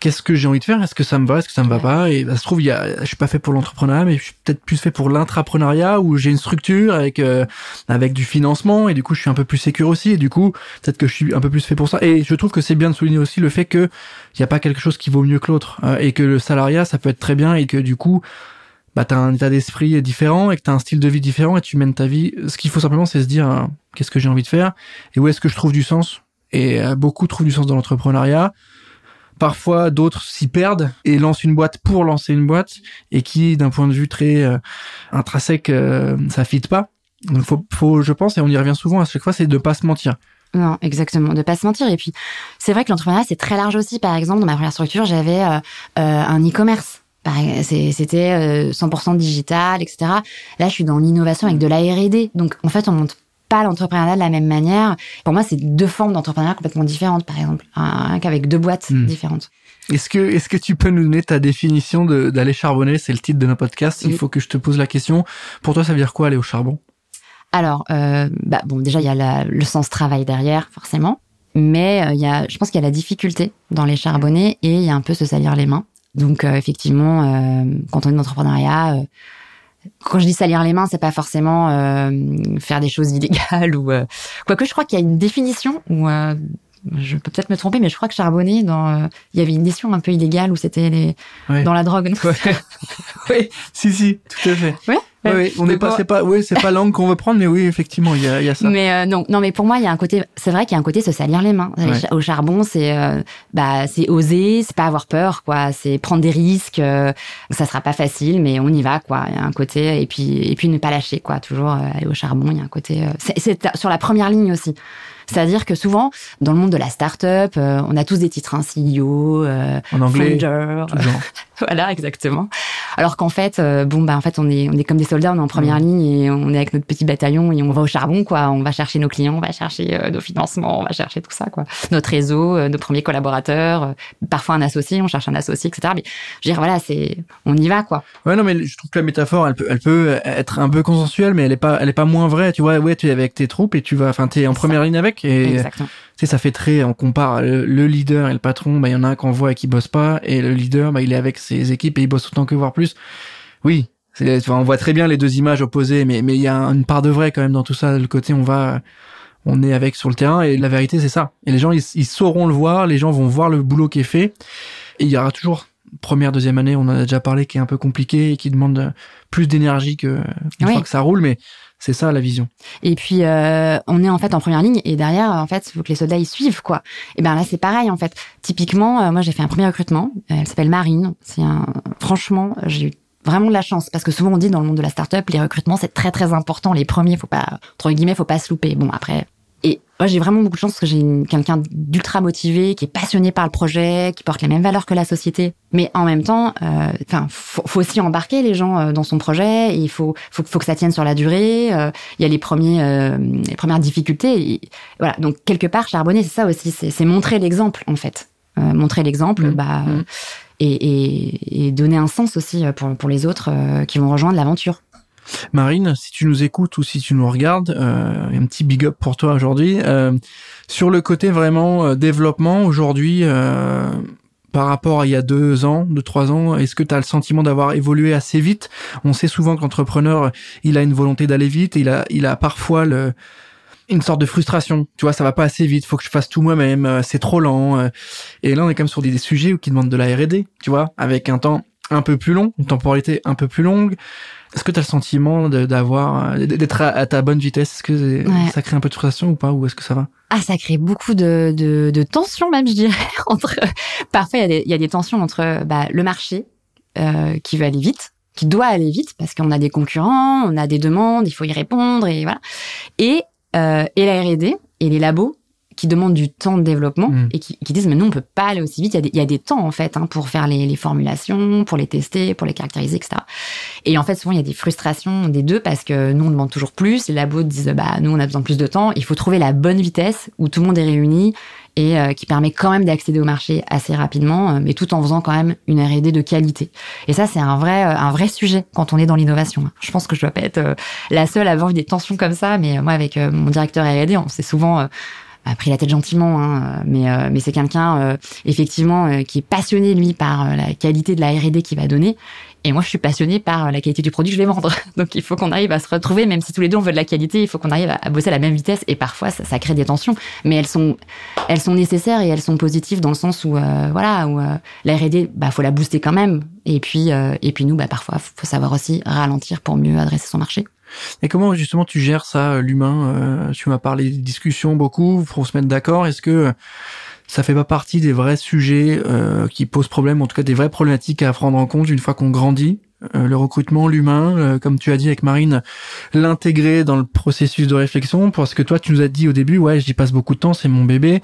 S1: qu'est-ce que j'ai envie de faire? Est-ce que ça me va? Est-ce que ça me va pas? Et ça se trouve, il y a, je suis pas fait pour l'entrepreneuriat, mais je suis peut-être plus fait pour l'intrapreneuriat où j'ai une structure avec euh, avec du financement et du coup je suis un peu plus sécure aussi et du coup peut-être que je suis un peu plus fait pour ça. Et je trouve que c'est bien de souligner aussi le fait que il y a pas quelque chose qui vaut mieux que l'autre euh, et que le salariat ça peut être très bien et que du coup bah t'as un état d'esprit différent et que t'as un style de vie différent et tu mènes ta vie. Ce qu'il faut simplement c'est se dire euh, qu'est-ce que j'ai envie de faire et où est-ce que je trouve du sens? Et beaucoup trouvent du sens dans l'entrepreneuriat Parfois, d'autres s'y perdent et lancent une boîte pour lancer une boîte et qui, d'un point de vue très euh, intrinsèque, euh, ça fit pas. Donc, faut, faut, je pense, et on y revient souvent à chaque fois, c'est de pas se mentir.
S2: Non, exactement, de pas se mentir. Et puis, c'est vrai que l'entrepreneuriat, c'est très large aussi. Par exemple, dans ma première structure, j'avais euh, un e-commerce. C'était 100% digital, etc. Là, je suis dans l'innovation avec de la R&D. Donc, en fait, on monte pas l'entrepreneuriat de la même manière. Pour moi, c'est deux formes d'entrepreneuriat complètement différentes, par exemple, qu'avec deux boîtes hmm. différentes.
S1: Est-ce que, est-ce que tu peux nous donner ta définition d'aller charbonner? C'est le titre de nos podcasts. Il faut que je te pose la question. Pour toi, ça veut dire quoi aller au charbon?
S2: Alors, euh, bah, bon, déjà, il y a le sens travail derrière, forcément. Mais euh, il y a, je pense qu'il y a la difficulté dans les charbonnés et il y a un peu se salir les mains. Donc, euh, effectivement, quand on est dans l'entrepreneuriat, quand je dis salir les mains, c'est pas forcément euh, faire des choses illégales (laughs) ou euh, quoique je crois qu'il y a une définition où euh, je peux peut-être me tromper, mais je crois que charbonner, dans, euh, il y avait une décision un peu illégale où c'était les dans la drogue.
S1: oui, (laughs) si si, tout à fait.
S2: Ouais.
S1: Oui, on n'est pas, c'est pas, oui, c'est pas l'angle qu'on veut prendre, mais oui, effectivement, il y a, y a ça.
S2: Mais euh, non, non, mais pour moi, il y a un côté, c'est vrai qu'il y a un côté se salir les mains. Au charbon, c'est, euh, bah, c'est oser, c'est pas avoir peur, quoi. C'est prendre des risques. Euh, ça sera pas facile, mais on y va, quoi. Il y a un côté, et puis, et puis ne pas lâcher, quoi. Toujours aller au charbon, il y a un côté. c'est sur la première ligne aussi. C'est-à-dire que souvent, dans le monde de la start-up, euh, on a tous des titres, hein, CEO,
S1: euh, en anglais, (laughs)
S2: voilà, exactement. Alors qu'en fait, euh, bon, bah, en fait, on est, on est comme des soldats, on est en première ligne et on est avec notre petit bataillon et on va au charbon, quoi. On va chercher nos clients, on va chercher nos financements, on va chercher tout ça, quoi. Notre réseau, nos premiers collaborateurs, parfois un associé, on cherche un associé, etc. Mais je veux dire, voilà, c'est, on y va, quoi.
S1: Ouais, non, mais je trouve que la métaphore, elle peut, elle peut être un peu consensuelle, mais elle est pas, elle est pas moins vraie. Tu vois, ouais, tu es avec tes troupes et tu vas, enfin, t'es en première ligne avec et tu sais, ça fait très, on compare le, leader et le patron, bah, il y en a un qu'on voit et qui bosse pas, et le leader, bah, il est avec ses équipes et il bosse autant que voire plus. Oui. on voit très bien les deux images opposées, mais, mais il y a une part de vrai quand même dans tout ça. Le côté, on va, on est avec sur le terrain et la vérité, c'est ça. Et les gens, ils, sauront le voir, les gens vont voir le boulot qui est fait. Et il y aura toujours première, deuxième année, on en a déjà parlé, qui est un peu compliqué et qui demande plus d'énergie que une fois que ça roule, mais c'est ça la vision.
S2: Et puis euh, on est en fait en première ligne et derrière en fait il faut que les soldats y suivent quoi. Et ben là c'est pareil en fait. Typiquement euh, moi j'ai fait un premier recrutement. Elle s'appelle Marine. C'est un franchement j'ai eu vraiment de la chance parce que souvent on dit dans le monde de la startup les recrutements c'est très très important. Les premiers faut pas entre guillemets faut pas se louper. Bon après et moi, j'ai vraiment beaucoup de chance parce que j'ai quelqu'un d'ultra motivé, qui est passionné par le projet, qui porte les mêmes valeurs que la société. Mais en même temps, euh, enfin, faut, faut, aussi embarquer les gens euh, dans son projet. il faut, faut, faut, que ça tienne sur la durée. Euh, il y a les premiers, les premières difficultés. voilà. Donc quelque part, charbonner, c'est ça aussi. C'est montrer l'exemple en fait. montrer l'exemple, mmh. bah, mmh. Et, et, et, donner un sens aussi pour, pour les autres qui vont rejoindre l'aventure.
S1: Marine, si tu nous écoutes ou si tu nous regardes, euh, un petit big up pour toi aujourd'hui. Euh, sur le côté vraiment euh, développement, aujourd'hui, euh, par rapport à il y a deux ans, deux, trois ans, est-ce que tu as le sentiment d'avoir évolué assez vite? On sait souvent que l'entrepreneur, il a une volonté d'aller vite, il a, il a parfois le, une sorte de frustration. Tu vois, ça va pas assez vite, faut que je fasse tout moi-même, c'est trop lent. Et là, on est quand même sur des, des sujets qui demandent de la R&D, tu vois, avec un temps un peu plus long, une temporalité un peu plus longue. Est-ce que tu as le sentiment d'avoir d'être à, ta bonne vitesse? Est-ce que ça crée un peu de frustration ou pas? Ou est-ce que ça va?
S2: Ah, ça crée beaucoup de, de, de tensions même, je dirais. (laughs) entre parfois il y, y, a des tensions entre bah, le marché euh, qui veut aller vite, qui doit aller vite parce qu'on a des concurrents, on a des demandes, il faut y répondre et voilà. Et euh, et la R&D et les labos qui demandent du temps de développement mm. et qui, qui, disent mais nous on peut pas aller aussi vite. Il y a des, il y a des temps en fait hein, pour faire les, les, formulations, pour les tester, pour les caractériser, etc. Et en fait souvent il y a des frustrations des deux parce que nous on demande toujours plus. Les labos disent bah nous on a besoin de plus de temps. Il faut trouver la bonne vitesse où tout le monde est réuni et euh, qui permet quand même d'accéder au marché assez rapidement, euh, mais tout en faisant quand même une R&D de qualité. Et ça, c'est un vrai, euh, un vrai sujet quand on est dans l'innovation. Je pense que je dois pas être la seule à avoir des tensions comme ça, mais moi, avec mon directeur R&D, on s'est souvent pris la tête gentiment, hein, mais euh, mais c'est quelqu'un euh, effectivement euh, qui est passionné lui par la qualité de la R&D qu'il va donner. Et moi, je suis passionnée par la qualité du produit que je vais vendre. (laughs) Donc, il faut qu'on arrive à se retrouver, même si tous les deux on veut de la qualité, il faut qu'on arrive à, bosser à la même vitesse. Et parfois, ça, ça, crée des tensions, mais elles sont elles sont nécessaires et elles sont positives dans le sens où voilà où la R&D, bah faut la booster quand même. Et puis et puis nous, bah parfois, faut savoir aussi ralentir pour mieux adresser son marché.
S1: Et comment justement tu gères ça, l'humain euh, Tu m'as parlé de discussions beaucoup, faut se mettre d'accord. Est-ce que ça fait pas partie des vrais sujets euh, qui posent problème, en tout cas des vraies problématiques à prendre en compte une fois qu'on grandit euh, le recrutement, l'humain, comme tu as dit avec Marine, l'intégrer dans le processus de réflexion, parce que toi tu nous as dit au début, ouais, j'y passe beaucoup de temps, c'est mon bébé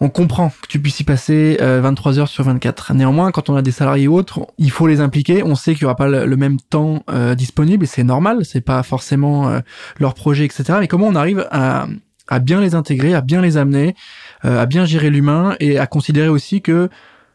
S1: on comprend que tu puisses y passer 23 euh, heures sur 24. Néanmoins, quand on a des salariés autres, il faut les impliquer. On sait qu'il y aura pas le même temps euh, disponible et c'est normal. C'est pas forcément euh, leur projet, etc. Mais comment on arrive à, à bien les intégrer, à bien les amener, à bien gérer l'humain et à considérer aussi que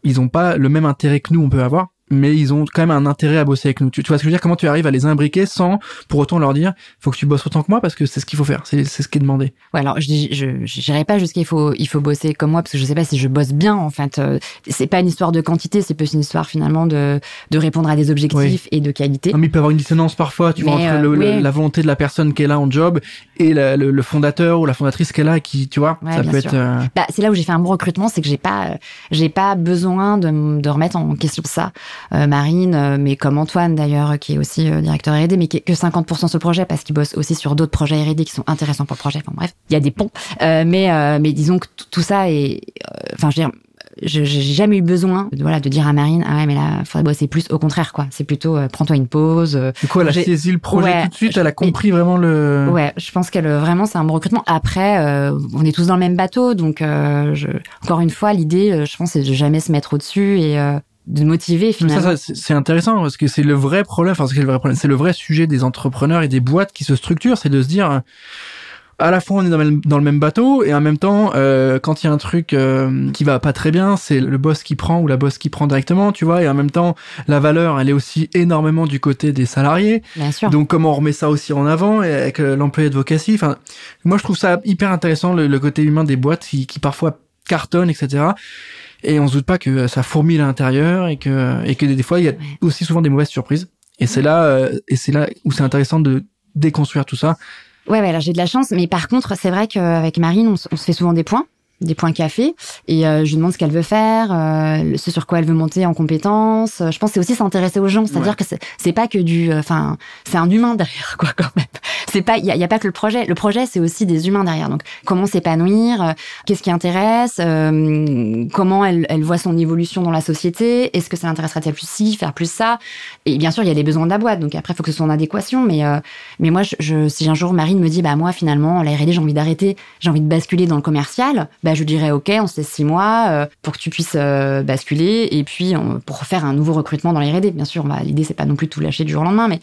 S1: ils ont pas le même intérêt que nous on peut avoir? Mais ils ont quand même un intérêt à bosser avec nous. Tu, vois ce que je veux dire? Comment tu arrives à les imbriquer sans pour autant leur dire faut que tu bosses autant que moi parce que c'est ce qu'il faut faire, c'est ce qui est demandé.
S2: Ouais, alors je je n'irai pas jusqu'à il faut il faut bosser comme moi parce que je sais pas si je bosse bien en fait. Euh, c'est pas une histoire de quantité, c'est plus une histoire finalement de de répondre à des objectifs et de qualité.
S1: Non, mais il peut y avoir une dissonance parfois, tu vois, entre euh, la volonté de la personne qui est là en job et le, fondateur ou la fondatrice qui est là qui tu vois, ça peut être. Euh,
S2: bah, c'est là où j'ai fait un bon recrutement, c'est que j'ai pas j'ai pas besoin de, de remettre en question ça. Euh, Marine, euh, mais comme Antoine d'ailleurs, qui est aussi euh, directeur R&D, mais qui est que 50% sur le projet parce qu'il bosse aussi sur d'autres projets R&D qui sont intéressants pour le projet. Enfin bref, il y a des ponts. mais mais disons que tout ça est, enfin je veux dire, j'ai jamais eu besoin de, voilà de dire à Marine ah ouais mais là faudrait bosser plus. Au contraire quoi. C'est plutôt prends-toi une pause
S1: du coup elle a saisi le projet tout de suite elle a compris vraiment le
S2: ouais je pense qu'elle vraiment c'est un bon recrutement. Après on est tous dans le même bateau donc je, encore une fois l'idée je pense c'est de jamais se mettre au dessus et de motiver finalement.
S1: Ça, c'est intéressant parce que c'est le vrai problème. Enfin, c'est le vrai problème. C'est le vrai sujet des entrepreneurs et des boîtes qui se structurent, c'est de se dire à la fois on est dans le, le même bateau et en même temps euh, quand il y a un truc euh, qui va pas très bien c'est le boss qui prend ou la boss qui prend directement tu vois et en même temps la valeur elle est aussi énormément du côté des salariés
S2: bien sûr.
S1: donc comment on remet ça aussi en avant et avec euh, l'employé advocacy enfin moi je trouve ça hyper intéressant le, côté humain des boîtes qui, qui parfois cartonnent etc et on se doute pas que ça fourmille à l'intérieur et que et que des fois il y a aussi souvent des mauvaises surprises. Et c'est là euh, et c'est là où c'est intéressant de déconstruire tout ça.
S2: Ouais, ouais, là j'ai de la chance, mais par contre, c'est vrai qu'avec Marine, on, on, se fait souvent des points des points café et euh, je lui demande ce qu'elle veut faire, euh, ce sur quoi elle veut monter en compétences. Je pense c'est aussi s'intéresser aux gens, c'est-à-dire que c'est pas que du, euh, enfin c'est un humain derrière quoi quand même. C'est pas il y a, y a, pas que le projet. Le projet c'est aussi des humains derrière. Donc comment s'épanouir, qu'est-ce qui intéresse, comment elle, elle voit son évolution dans la société, est-ce que ça l'intéresserait plus ci, faire plus ça? Et bien sûr il y a les besoins de la boîte. Donc après il faut que ce soit en adéquation. Mais mais moi je, je, si un jour Marine me dit bah moi finalement la R&D j'ai envie d'arrêter, j'ai envie de basculer dans le commercial, bah je dirais ok, on se laisse six mois euh, pour que tu puisses euh, basculer et puis pour faire un nouveau recrutement dans les R&D. Bien sûr, bah, l'idée c'est pas non plus de tout lâcher du jour au lendemain, mais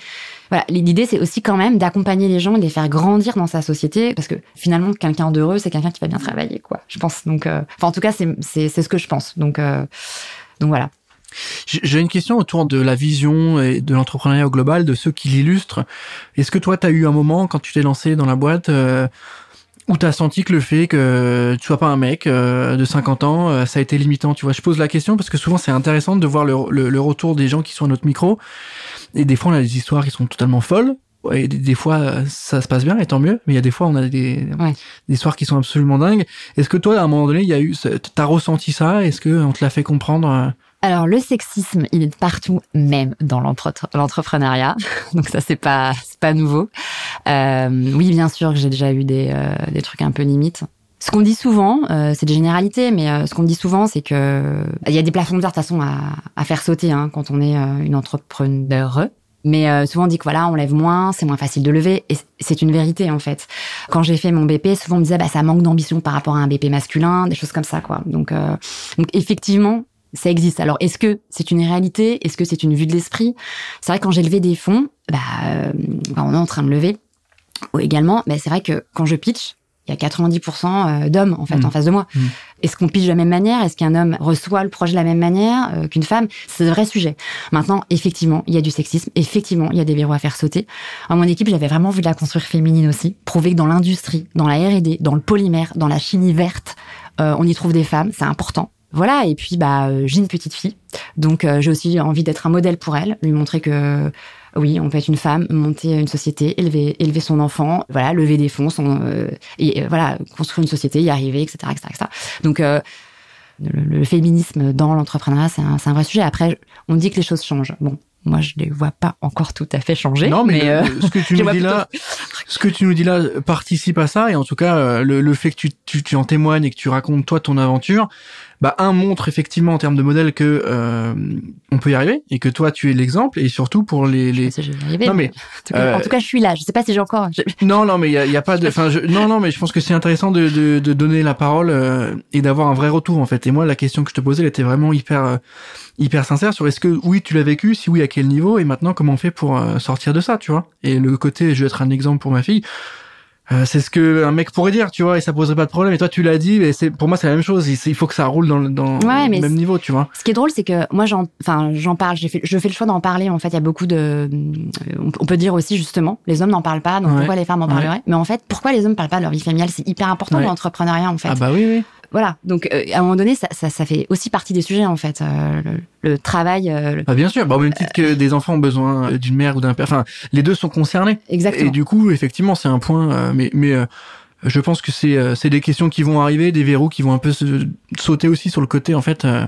S2: voilà, l'idée c'est aussi quand même d'accompagner les gens et de les faire grandir dans sa société parce que finalement quelqu'un d'heureux c'est quelqu'un qui va bien travailler quoi. Je pense donc, euh, enfin en tout cas c'est ce que je pense. Donc donc voilà.
S1: J'ai une question autour de la vision et de l'entrepreneuriat global, de ceux qui l'illustrent. Est-ce que toi, tu as eu un moment, quand tu t'es lancé dans la boîte, ou t'as senti que le fait que tu sois pas un mec euh, de 50 ans, euh, ça a été limitant, tu vois? Je pose la question parce que souvent c'est intéressant de voir le, le, retour des gens qui sont à notre micro. Et des fois on a des histoires qui sont totalement folles. Et des, fois ça se passe bien et tant mieux. Mais il y a des fois on a des, des histoires qui sont absolument dingues. Est-ce que toi à un moment donné il y a eu, t'as ressenti ça? Est-ce que on te l'a fait comprendre euh?
S2: alors le sexisme, il est partout, même dans l'entrepreneuriat. (laughs) Donc ça c'est pas c'est pas nouveau. Euh, oui, bien sûr que j'ai déjà eu des euh, des trucs un peu limites. Ce qu'on dit souvent, euh, c'est des généralités, mais euh, ce qu'on dit souvent, c'est que il y a des plafonds de toute façon à, à faire sauter hein, quand on est euh, une entrepreneur. Mais souvent on dit que voilà, on lève moins, c'est moins facile de lever, et c'est une vérité en fait. Quand j'ai fait mon BP, souvent on me disait bah ça manque d'ambition par rapport à un BP masculin, des choses comme ça quoi. Donc, donc effectivement, ça existe. Alors, est-ce que c'est une réalité? Est-ce que c'est une vue de l'esprit? C'est vrai quand j'ai levé des fonds, bah, euh, bah, on est en train de lever également. Mais c'est vrai que quand je pitch, il y a 90% d'hommes en fait
S1: Mm.
S2: en face de moi.
S1: Mm.
S2: Est-ce qu'on pige de la même manière? Est-ce qu'un homme reçoit le projet de la même manière euh, qu'une femme? C'est un vrai sujet. Maintenant, effectivement, il y a du sexisme. Effectivement, il y a des verrous à faire sauter. À mon équipe, j'avais vraiment vu de la construire féminine aussi. Prouver que dans l'industrie, dans la R&D, dans le polymère, dans la chimie verte, euh, on y trouve des femmes. C'est important. Voilà. Et puis, bah, euh, j'ai une petite fille, donc euh, j'ai aussi envie d'être un modèle pour elle, lui montrer que oui, on peut être une femme, monter une société, élever, élever son enfant, voilà, lever des fonds, son, euh, et euh, voilà, construire une société, y arriver, etc., etc., etc. Donc, euh, le, le féminisme dans l'entrepreneuriat, c'est un, c'est un vrai sujet. Après, on dit que les choses changent. Bon, moi, je les vois pas encore tout à fait changer.
S1: Non, mais,
S2: euh,
S1: le- ce que tu (laughs) nous dis là, (laughs) ce que tu nous dis là participe à ça et en tout cas euh, le, le fait que tu, tu, tu en témoignes et que tu racontes toi ton aventure, bah un montre effectivement en termes de modèle que euh, on peut y arriver et que toi tu es l'exemple et surtout pour les, les...
S2: je sais, je vais y arriver,
S1: Non,
S2: mais
S1: mais,
S2: en, tout cas,
S1: euh,
S2: en tout cas, je suis là. Je sais pas si j'ai encore. je-
S1: non non mais il y a, il y a pas de enfin je... non non mais je pense que c'est intéressant de, de, de donner la parole euh, et d'avoir un vrai retour en fait et moi la question que je te posais elle était vraiment hyper euh, hyper sincère sur est-ce que oui tu l'as vécu si oui à quel niveau et maintenant comment on fait pour sortir de ça tu vois? Et le côté je vais être un exemple pour ma fille euh, c'est ce que un mec pourrait dire, tu vois, et ça poserait pas de problème. Et toi, tu l'as dit, et c'est pour moi c'est la même chose. Il il faut que ça roule dans, le- dans
S2: Ouais,
S1: le
S2: mais
S1: même niveau, tu vois.
S2: Ce qui est drôle, c'est que moi, j'en, enfin, j'en parle. J'ai fait, je fais le choix d'en parler. En fait, il y a beaucoup de. euh, On peut dire aussi justement, les hommes n'en parlent pas. Donc
S1: Ouais.
S2: pourquoi les femmes en
S1: Ouais.
S2: parleraient Mais en fait, pourquoi les hommes parlent pas de leur vie familiale? C'est hyper important dans l'entrepreneuriat, en fait.
S1: Ah bah oui, oui.
S2: Voilà. Donc euh, à un moment donné, ça, ça, ça fait aussi partie des sujets, en fait. Euh, le, le travail. euh, le-
S1: Bah bien sûr. Bah, au même titre que des enfants ont besoin euh, d'une mère ou d'un père. Enfin, les deux sont concernés.
S2: Exactement.
S1: Et du coup, effectivement, c'est un point. euh, mais mais euh, je pense que c'est euh, c'est des questions qui vont arriver, des verrous qui vont un peu se, sauter aussi sur le côté. En fait, euh,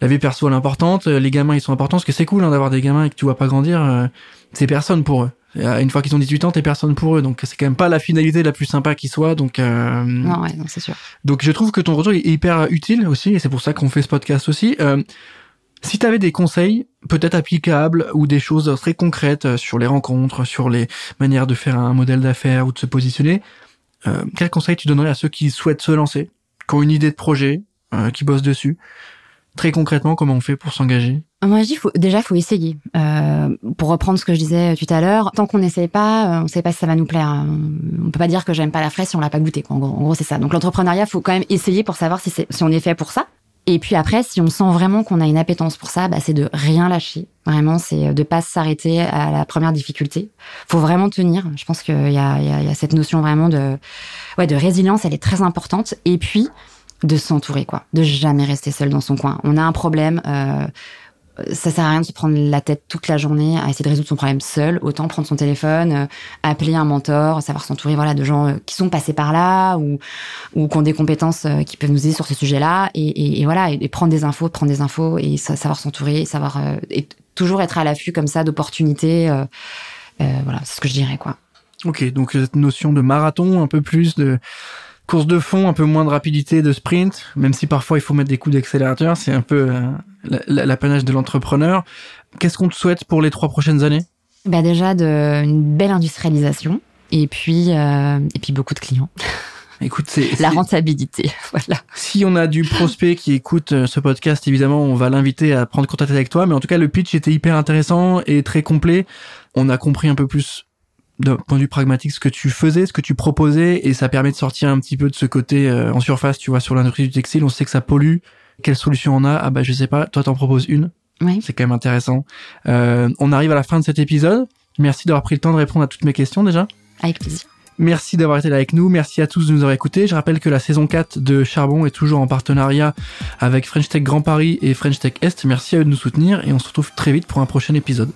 S1: la vie perso elle est importante. euh, Les gamins ils sont importants parce que c'est cool hein, d'avoir des gamins et que tu vois pas grandir. euh, c'est personne pour eux. Euh, Une fois qu'ils ont 18 ans, t'es personne pour eux. Donc c'est quand même pas la finalité la plus sympa qui soit. Donc euh,
S2: Non, ouais, non, c'est sûr.
S1: donc je trouve que ton retour est hyper utile aussi, et c'est pour ça qu'on fait ce podcast aussi. Euh, si tu avais des conseils, peut-être applicables, ou des choses très concrètes euh, sur les rencontres, sur les manières de faire un modèle d'affaires ou de se positionner, euh, quel conseil tu donnerais à ceux qui souhaitent se lancer, qui ont une idée de projet, qui bossent dessus? Très concrètement, comment on fait pour s'engager?
S2: Moi, je dis, faut, déjà, faut essayer. Euh, pour reprendre ce que je disais tout à l'heure, tant qu'on n'essaye pas, euh, on sait pas si ça va nous plaire. hein. On peut pas dire que j'aime pas la fraise si on l'a pas goûté. Quoi. En gros, gros, c'est ça. Donc, l'entrepreneuriat, faut quand même essayer pour savoir si, si on est fait pour ça. Et puis après, si on sent vraiment qu'on a une appétence pour ça, bah, c'est de rien lâcher. Vraiment, c'est de pas s'arrêter à la première difficulté. Faut vraiment tenir. Je pense qu'il y y, y a cette notion vraiment de, ouais, de résilience. Elle est très importante. Et puis, de s'entourer, quoi. De jamais rester seul dans son coin. On a un problème. Euh, ça sert à rien de se prendre la tête toute la journée à essayer de résoudre son problème seul. Autant prendre son téléphone, euh, appeler un mentor, savoir s'entourer voilà de gens euh, qui sont passés par là ou ou qui ont des compétences euh, qui peuvent nous aider sur ces sujets-là et, voilà et, prendre des infos, prendre des infos et sa- savoir s'entourer, savoir et toujours être à l'affût comme ça d'opportunités. voilà, c'est ce que je dirais quoi.
S1: Ok, donc cette notion de marathon, un peu plus de course de fond, un peu moins de rapidité, de sprint, même si parfois il faut mettre des coups d'accélérateur, c'est un peu euh, la- la- l'apanage de l'entrepreneur. Qu'est-ce qu'on te souhaite pour les trois prochaines années?
S2: Bah déjà de une belle industrialisation et puis euh, et puis beaucoup de clients. (laughs)
S1: Écoute, c'est
S2: La rentabilité, (laughs) voilà.
S1: si on a du prospect qui écoute euh, ce podcast, évidemment, on va l'inviter à prendre contact avec toi. Mais en tout cas, le pitch était hyper intéressant et très complet. On a compris un peu plus d'un point de vue pragmatique ce que tu faisais, ce que tu proposais, et ça permet de sortir un petit peu de ce côté euh, en surface, tu vois, sur l'industrie du textile. On sait que ça pollue. Quelle solution on a? Ah bah je sais pas. Toi, t'en proposes une.
S2: Oui.
S1: C'est quand même intéressant. Euh, on arrive à la fin de cet épisode. Merci d'avoir pris le temps de répondre à toutes mes questions déjà.
S2: Avec plaisir.
S1: Merci d'avoir été là avec nous. Merci à tous de nous avoir écoutés. Je rappelle que la saison 4 de Charbon est toujours en partenariat avec French Tech Grand Paris et French Tech Est. Merci à eux de nous soutenir et on se retrouve très vite pour un prochain épisode.